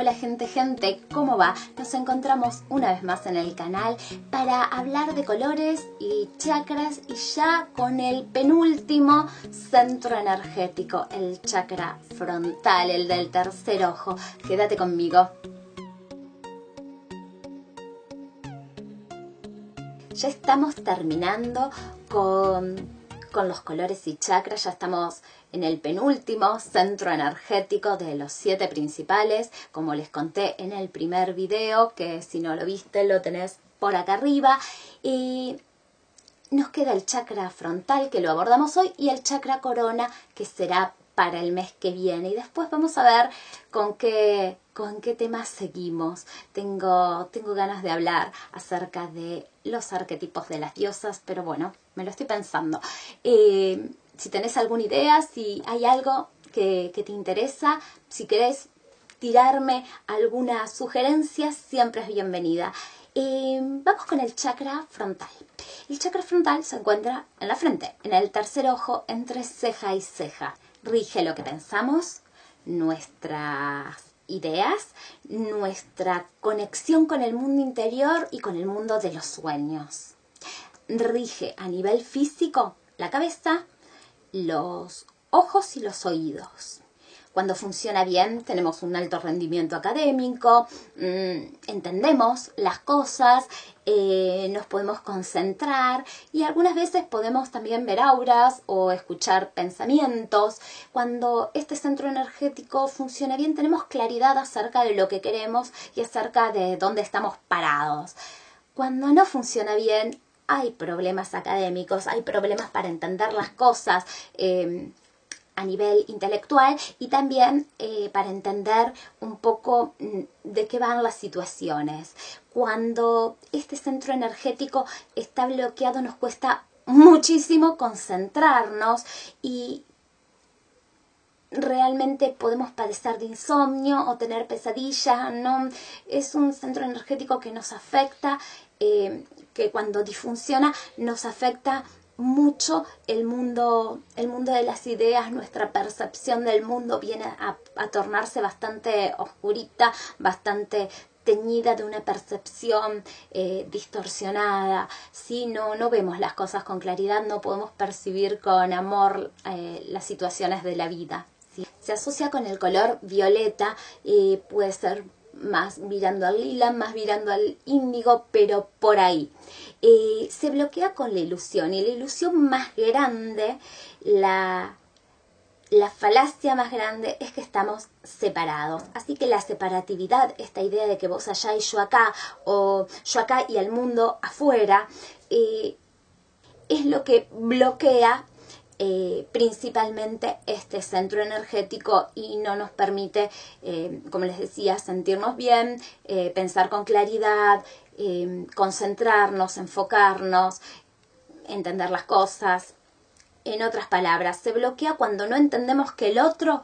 Hola gente, gente, ¿cómo va? Nos encontramos una vez más en el canal para hablar de colores y chakras y ya con el penúltimo centro energético, el chakra frontal, el del tercer ojo. Quédate conmigo. Ya estamos terminando con con los colores y chakras. Ya estamos en el penúltimo centro energético de los siete principales, como les conté en el primer video, que si no lo viste lo tenés por acá arriba. Y nos queda el chakra frontal, que lo abordamos hoy, y el chakra corona, que será para el mes que viene. Y después vamos a ver con qué, con qué temas seguimos. Tengo, tengo ganas de hablar acerca de los arquetipos de las diosas, pero bueno, me lo estoy pensando. Eh, si tenés alguna idea, si hay algo que, te interesa, si querés tirarme alguna sugerencia, siempre es bienvenida. Eh, vamos con el chakra frontal. El chakra frontal se encuentra en la frente, en el tercer ojo, entre ceja y ceja rige lo que pensamos, nuestras ideas, nuestra conexión con el mundo interior y con el mundo de los sueños. Rige a nivel físico la cabeza, los ojos y los oídos. Cuando funciona bien tenemos un alto rendimiento académico, mm, entendemos las cosas, eh, nos podemos concentrar y algunas veces podemos también ver auras o escuchar pensamientos. Cuando este centro energético funciona bien tenemos claridad acerca de lo que queremos y acerca de dónde estamos parados. Cuando no funciona bien hay problemas académicos, hay problemas para entender las cosas. Eh, a nivel intelectual y también eh, para entender un poco mm, de qué van las situaciones. Cuando este centro energético está bloqueado nos cuesta muchísimo concentrarnos y realmente podemos padecer de insomnio o tener pesadillas, ¿no? Es un centro energético que nos afecta, eh, que cuando disfunciona nos afecta mucho el mundo, el mundo de las ideas, nuestra percepción del mundo viene a, tornarse bastante oscurita, bastante teñida de una percepción eh, distorsionada, si no, no vemos las cosas con claridad, no podemos percibir con amor eh, las situaciones de la vida. Se asocia con el color violeta, y puede ser más mirando al lila, más mirando al índigo, pero por ahí. Eh, se bloquea con la ilusión y la ilusión más grande, la, la falacia más grande es que estamos separados. Así que la separatividad, esta idea de que vos allá y yo acá, o yo acá y el mundo afuera, eh, es lo que bloquea eh, principalmente este centro energético y no nos permite, eh, como les decía, sentirnos bien, eh, pensar con claridad, concentrarnos, enfocarnos, entender las cosas. En otras palabras, se bloquea cuando no entendemos que el otro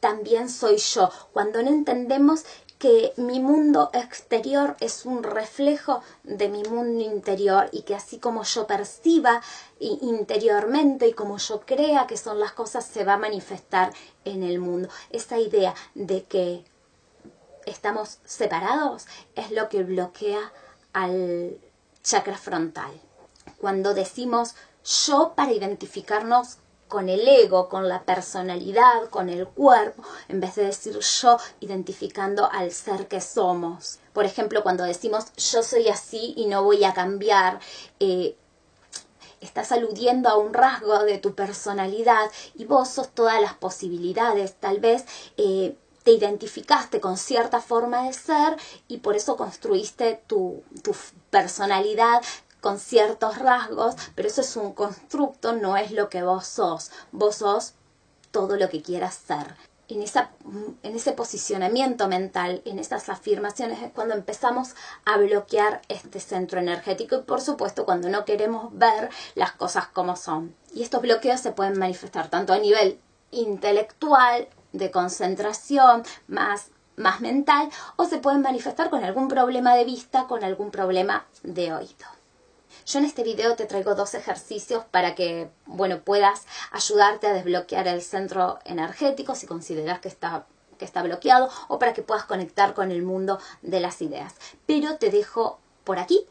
también soy yo, cuando no entendemos que mi mundo exterior es un reflejo de mi mundo interior y que así como yo perciba interiormente y como yo crea que son las cosas se va a manifestar en el mundo. Esa idea de que estamos separados es lo que bloquea al chakra frontal. Cuando decimos yo para identificarnos con el ego, con la personalidad, con el cuerpo, en vez de decir yo identificando al ser que somos. Por ejemplo, cuando decimos yo soy así y no voy a cambiar, eh, estás aludiendo a un rasgo de tu personalidad y vos sos todas las posibilidades. Tal vez eh, te identificaste con cierta forma de ser y por eso construiste tu, tu personalidad con ciertos rasgos, pero eso es un constructo, no es lo que vos sos. Vos sos todo lo que quieras ser. En, esa, en ese posicionamiento mental, en esas afirmaciones, es cuando empezamos a bloquear este centro energético y por supuesto cuando no queremos ver las cosas como son. Y estos bloqueos se pueden manifestar tanto a nivel intelectual, de concentración, más más mental o se pueden manifestar con algún problema de vista, con algún problema de oído. Yo en este video te traigo dos ejercicios para que, bueno, puedas ayudarte a desbloquear el centro energético si consideras que está que está bloqueado o para que puedas conectar con el mundo de las ideas. Pero te dejo por aquí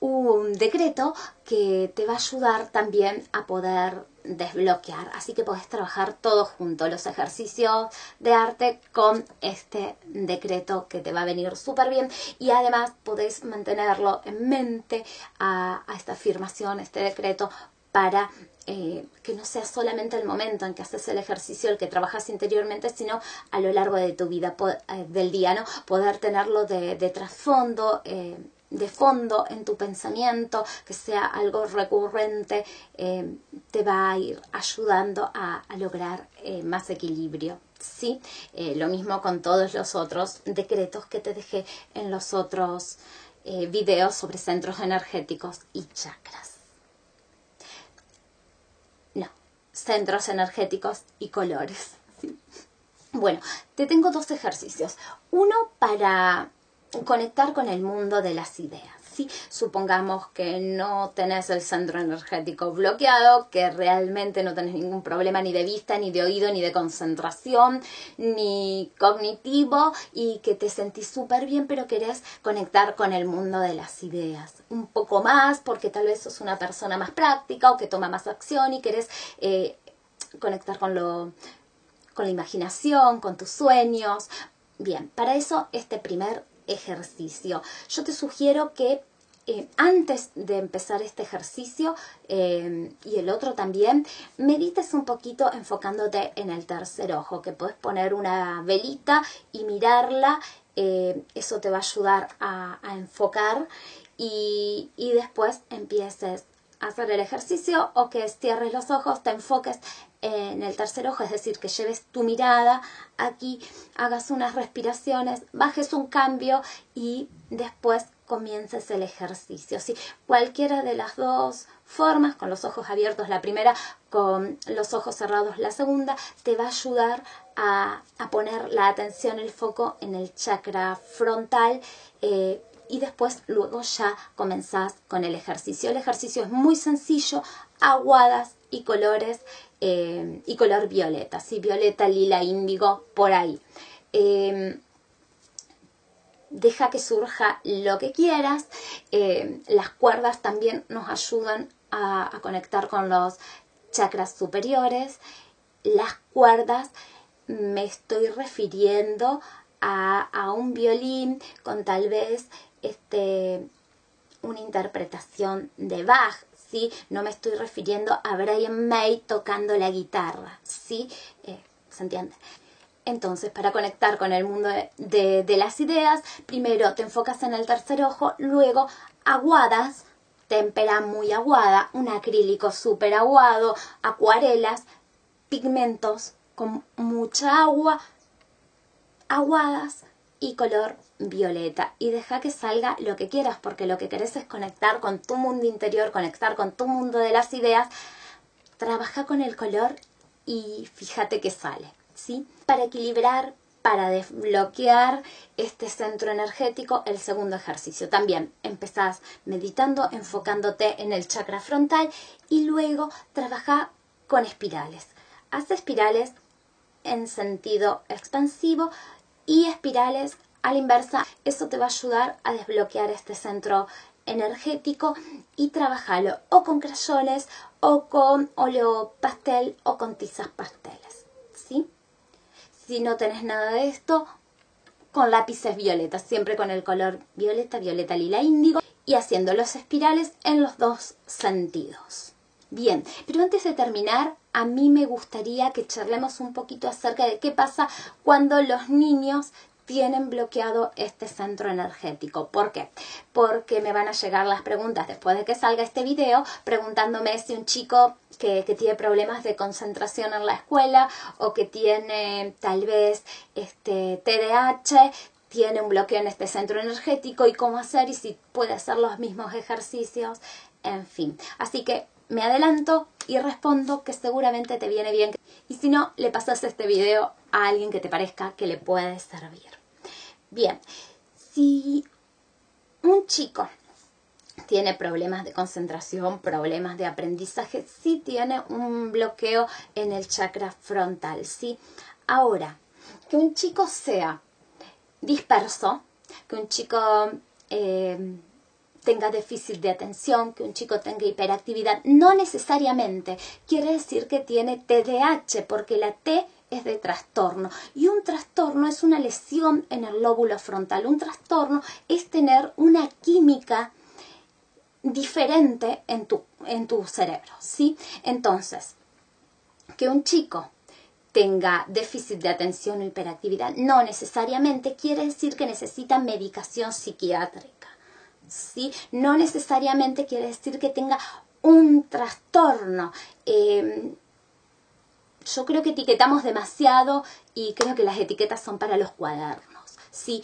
un decreto que te va a ayudar también a poder desbloquear. Así que podés trabajar todo junto, los ejercicios de arte con este decreto que te va a venir súper bien y además podés mantenerlo en mente a, esta afirmación, este decreto para eh, que no sea solamente el momento en que haces el ejercicio el que trabajas interiormente, sino a lo largo de tu vida, eh, del día, ¿no? Poder tenerlo de, trasfondo, eh, de fondo en tu pensamiento, que sea algo recurrente, eh, te va a ir ayudando a, lograr eh, más equilibrio. ¿sí? Eh, lo mismo con todos los otros decretos que te dejé en los otros videos sobre centros energéticos y chakras. No, centros energéticos y colores. Bueno, te tengo dos ejercicios. Uno para conectar con el mundo de las ideas. ¿sí? Supongamos que no tenés el centro energético bloqueado, que realmente no tenés ningún problema ni de vista, ni de oído, ni de concentración, ni cognitivo y que te sentís súper bien, pero querés conectar con el mundo de las ideas. Un poco más porque tal vez sos una persona más práctica o que toma más acción y querés eh, conectar con lo con la imaginación, con tus sueños. Bien, para eso este primer ejercicio. Yo te sugiero que eh, antes de empezar este ejercicio eh, y el otro también, medites un poquito enfocándote en el tercer ojo, que puedes poner una velita y mirarla, eh, eso te va a ayudar a, a enfocar y, y después empieces hacer el ejercicio o que cierres los ojos, te enfoques en el tercer ojo, es decir, que lleves tu mirada aquí, hagas unas respiraciones, bajes un cambio y después comiences el ejercicio. ¿sí? Cualquiera de las dos formas, con los ojos abiertos la primera, con los ojos cerrados la segunda, te va a ayudar a, poner la atención, el foco en el chakra frontal. Eh, y después luego ya comenzás con el ejercicio. El ejercicio es muy sencillo, aguadas y colores eh, y color violeta, ¿sí? violeta, lila, índigo, por ahí. Em, deja que surja lo que quieras. Em, las cuerdas también nos ayudan a, conectar con los chakras superiores. Las cuerdas me estoy refiriendo a, a, un violín con tal vez este, una interpretación de Bach, ¿sí? No me estoy refiriendo a Brian May tocando la guitarra, ¿sí? Eh, ¿Se entiende? Entonces, para conectar con el mundo de, las ideas, primero te enfocas en el tercer ojo, luego aguadas, témpera muy aguada, un acrílico súper aguado, acuarelas, pigmentos con mucha agua, aguadas y color violeta y deja que salga lo que quieras porque lo que querés es conectar con tu mundo interior, conectar con tu mundo de las ideas. Trabaja con el color y fíjate que sale, ¿sí? Para equilibrar, para desbloquear este centro energético, el segundo ejercicio. También empezás meditando, enfocándote en el chakra frontal y luego trabaja con espirales. Haz espirales en sentido expansivo y espirales a la inversa, eso te va a ayudar a desbloquear este centro energético y trabajarlo o con crayones o con óleo pastel o con tizas pasteles. ¿sí? Si no tenés nada de esto, con lápices violetas, siempre con el color violeta, violeta, lila, índigo y haciendo los espirales en los dos sentidos. Bien, pero antes de terminar, a mí me gustaría que charlemos un poquito acerca de qué pasa cuando los niños tienen bloqueado este centro energético. ¿Por qué? Porque me van a llegar las preguntas después de que salga este video preguntándome si un chico que, tiene problemas de concentración en la escuela o que tiene tal vez este TDAH tiene un bloqueo en este centro energético y cómo hacer y si puede hacer los mismos ejercicios, en fin. Así que me adelanto y respondo que seguramente te viene bien. Y si no, le pasas este video a alguien que te parezca que le puede servir. Bien, si un chico tiene problemas de concentración, problemas de aprendizaje, sí tiene un bloqueo en el chakra frontal, ¿sí? Ahora, que un chico sea disperso, que un chico eh, tenga déficit de atención, que un chico tenga hiperactividad, no necesariamente quiere decir que tiene TDAH, porque la T es de trastorno. Y un trastorno es una lesión en el lóbulo frontal. Un trastorno es tener una química diferente en tu, en tu cerebro, ¿sí? Entonces, que un chico tenga déficit de atención o hiperactividad no necesariamente quiere decir que necesita medicación psiquiátrica. ¿sí? No necesariamente quiere decir que tenga un trastorno. Eh, yo creo que etiquetamos demasiado y creo que las etiquetas son para los cuadernos. Si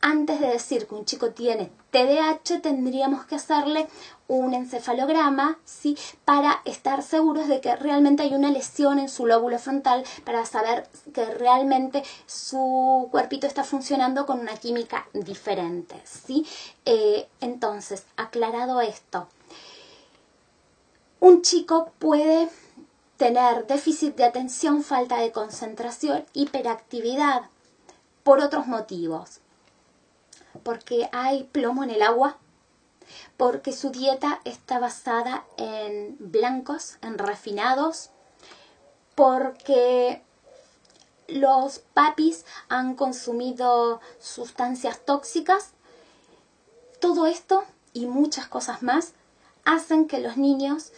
antes de decir que un chico tiene TDAH, tendríamos que hacerle un encefalograma, ¿sí? Para estar seguros de que realmente hay una lesión en su lóbulo frontal, para saber que realmente su cuerpito está funcionando con una química diferente, ¿sí? Eh, entonces, aclarado esto, un chico puede tener déficit de atención, falta de concentración, hiperactividad, por otros motivos. Porque hay plomo en el agua, porque su dieta está basada en blancos, en refinados, porque los papis han consumido sustancias tóxicas. Todo esto y muchas cosas más hacen que los niños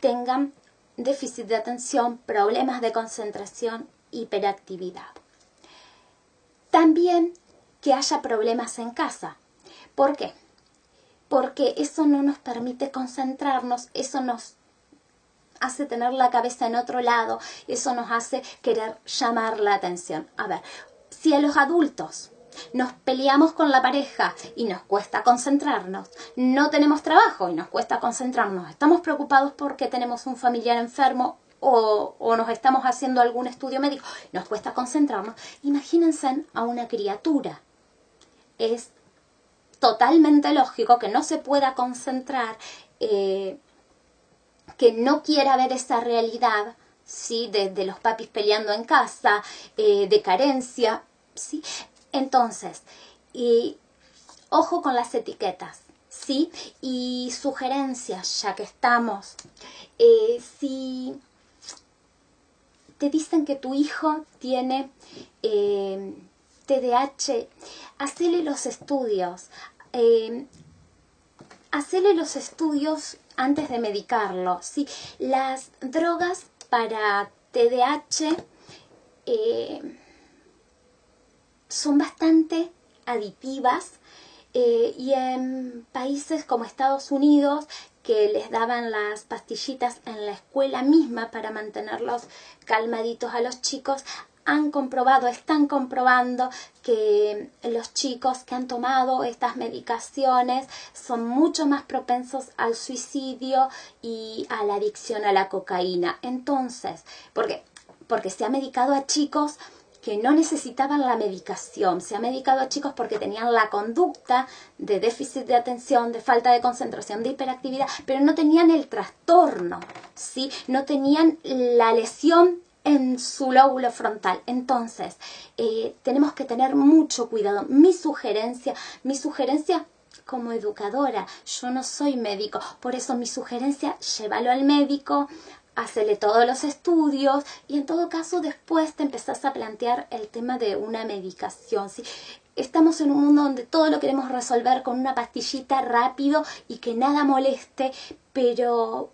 tengan déficit de atención, problemas de concentración, hiperactividad. También que haya problemas en casa. ¿Por qué? Porque eso no nos permite concentrarnos, eso nos hace tener la cabeza en otro lado, eso nos hace querer llamar la atención. A ver, si a los adultos nos peleamos con la pareja y nos cuesta concentrarnos, no tenemos trabajo y nos cuesta concentrarnos, estamos preocupados porque tenemos un familiar enfermo o, nos estamos haciendo algún estudio médico, nos cuesta concentrarnos, imagínense a una criatura. Es totalmente lógico que no se pueda concentrar, eh, que no quiera ver esa realidad, ¿sí? De, los papis peleando en casa, eh, de carencia, ¿sí? Entonces, y ojo con las etiquetas, ¿sí? Y sugerencias, ya que estamos. Eh, si te dicen que tu hijo tiene eh, TDAH, hacele los estudios. Eh, hacele los estudios antes de medicarlo. ¿sí? Las drogas para TDAH eh, son bastante aditivas eh, y en países como Estados Unidos que les daban las pastillitas en la escuela misma para mantenerlos calmaditos a los chicos, han comprobado, están comprobando que los chicos que han tomado estas medicaciones son mucho más propensos al suicidio y a la adicción a la cocaína. Entonces, ¿por qué? Porque se ha medicado a chicos que no necesitaban la medicación. Se ha medicado a chicos porque tenían la conducta de déficit de atención, de falta de concentración, de hiperactividad, pero no tenían el trastorno, ¿sí? No tenían la lesión en su lóbulo frontal. Entonces, eh, tenemos que tener mucho cuidado. Mi sugerencia, mi sugerencia como educadora, yo no soy médico, por eso mi sugerencia, llévalo al médico, hacele todos los estudios y en todo caso después te empezás a plantear el tema de una medicación. ¿sí? Estamos en un mundo donde todo lo queremos resolver con una pastillita rápido y que nada moleste, pero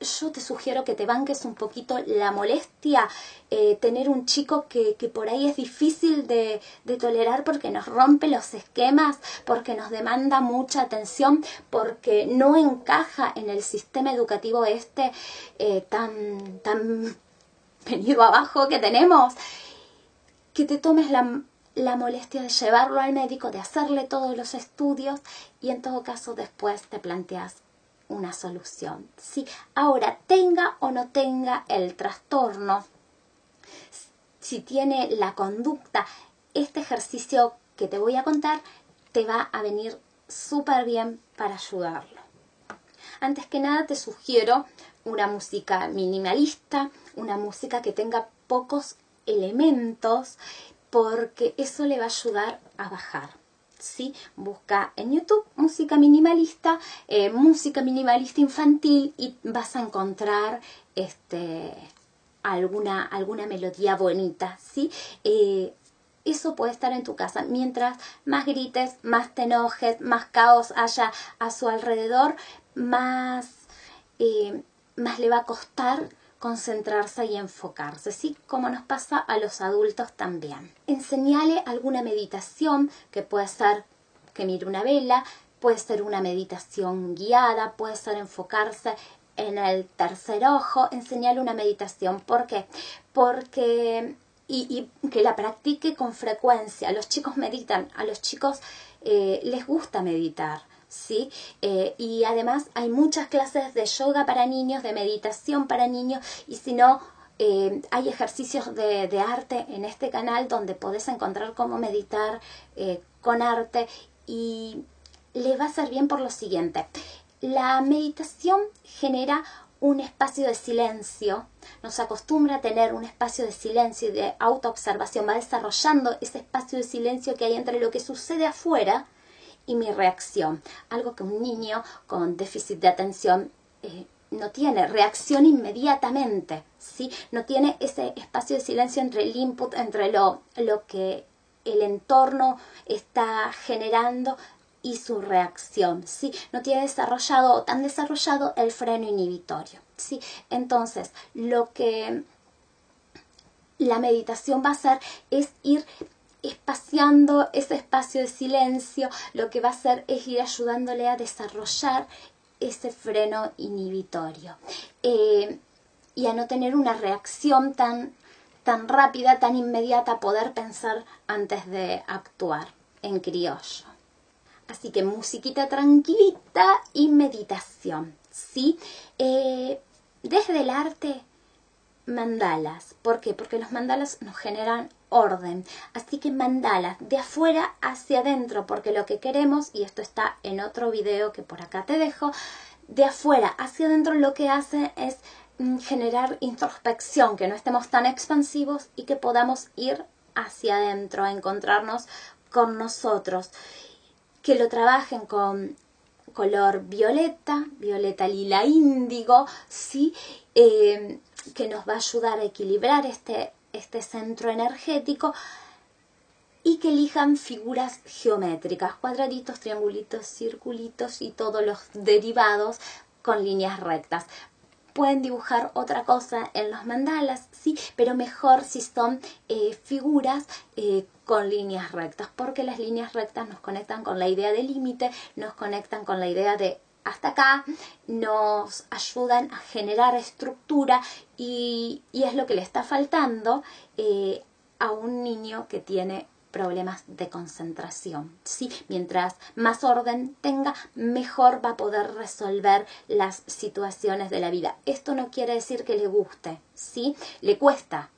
yo te sugiero que te banques un poquito la molestia, eh, tener un chico que, que, por ahí es difícil de, de, tolerar porque nos rompe los esquemas, porque nos demanda mucha atención, porque no encaja en el sistema educativo este eh, tan, tan venido abajo que tenemos. Que te tomes la, la molestia de llevarlo al médico, de hacerle todos los estudios y en todo caso después te planteas una solución. ¿sí? Ahora, tenga o no tenga el trastorno, si tiene la conducta, este ejercicio que te voy a contar te va a venir súper bien para ayudarlo. Antes que nada te sugiero una música minimalista, una música que tenga pocos elementos, porque eso le va a ayudar a bajar. ¿Sí? Busca en YouTube música minimalista, eh, música minimalista infantil y vas a encontrar este, alguna, alguna melodía bonita, ¿sí? Eh, eso puede estar en tu casa. Mientras más grites, más te enojes, más caos haya a su alrededor, más, eh, más le va a costar concentrarse y enfocarse, ¿sí? Como nos pasa a los adultos también. Enseñale alguna meditación que puede ser que mire una vela, puede ser una meditación guiada, puede ser enfocarse en el tercer ojo, enseñale una meditación. ¿Por qué? Porque y, que la practique con frecuencia. Los chicos meditan, a los chicos eh, les gusta meditar. ¿Sí? Eh, y además hay muchas clases de yoga para niños, de meditación para niños, y si no, eh, hay ejercicios de, arte en este canal donde podés encontrar cómo meditar eh, con arte y les va a ser bien por lo siguiente. La meditación genera un espacio de silencio, nos acostumbra a tener un espacio de silencio y de autoobservación, va desarrollando ese espacio de silencio que hay entre lo que sucede afuera y mi reacción. Algo que un niño con déficit de atención eh, no tiene, reacción inmediatamente, ¿sí? No tiene ese espacio de silencio entre el input, entre lo, lo que el entorno está generando y su reacción, ¿sí? No tiene desarrollado o tan desarrollado el freno inhibitorio, ¿sí? Entonces, lo que la meditación va a hacer es ir espaciando ese espacio de silencio, lo que va a hacer es ir ayudándole a desarrollar ese freno inhibitorio eh, y a no tener una reacción tan, tan rápida, tan inmediata, poder pensar antes de actuar en criollo. Así que musiquita tranquilita y meditación, ¿sí? Eh, desde el arte, mandalas. ¿Por qué? Porque los mandalas nos generan orden. Así que mandalas de afuera hacia adentro, porque lo que queremos, y esto está en otro video que por acá te dejo, de afuera hacia adentro lo que hace es mm, generar introspección, que no estemos tan expansivos y que podamos ir hacia adentro, a encontrarnos con nosotros. Que lo trabajen con color violeta, violeta lila índigo, ¿sí? Eh, que nos va a ayudar a equilibrar este este centro energético y que elijan figuras geométricas, cuadraditos, triangulitos, circulitos y todos los derivados con líneas rectas. Pueden dibujar otra cosa en los mandalas, sí, pero mejor si son eh, figuras eh, con líneas rectas, porque las líneas rectas nos conectan con la idea de límite, nos conectan con la idea de hasta acá, nos ayudan a generar estructura y, es lo que le está faltando eh, a un niño que tiene problemas de concentración. ¿sí? Mientras más orden tenga, mejor va a poder resolver las situaciones de la vida. Esto no quiere decir que le guste, ¿sí? Le cuesta,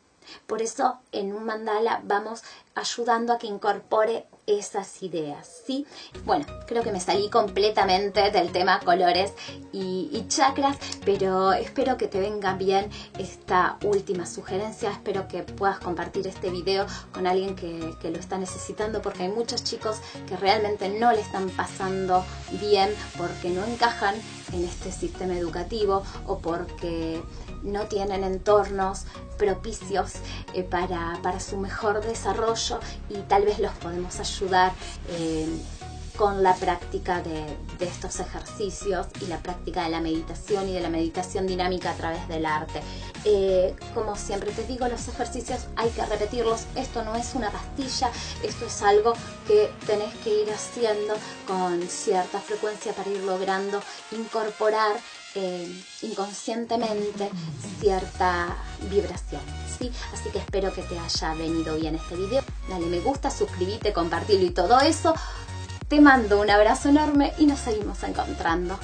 por eso en un mandala vamos ayudando a que incorpore esas ideas, ¿sí? Bueno, creo que me salí completamente del tema colores y, chakras, pero espero que te venga bien esta última sugerencia, espero que puedas compartir este video con alguien que, que lo está necesitando, porque hay muchos chicos que realmente no le están pasando bien porque no encajan en este sistema educativo o porque no tienen entornos propicios eh, para, para, su mejor desarrollo y tal vez los podemos ayudar eh, con la práctica de, estos ejercicios y la práctica de la meditación y de la meditación dinámica a través del arte. Eh, como siempre te digo, los ejercicios hay que repetirlos. Esto no es una pastilla, esto es algo que tenés que ir haciendo con cierta frecuencia para ir logrando incorporar eh, inconscientemente cierta vibración. ¿sí? Así que espero que te haya venido bien este video. Dale me gusta, suscríbete, compartirlo y todo eso. Te mando un abrazo enorme y nos seguimos encontrando.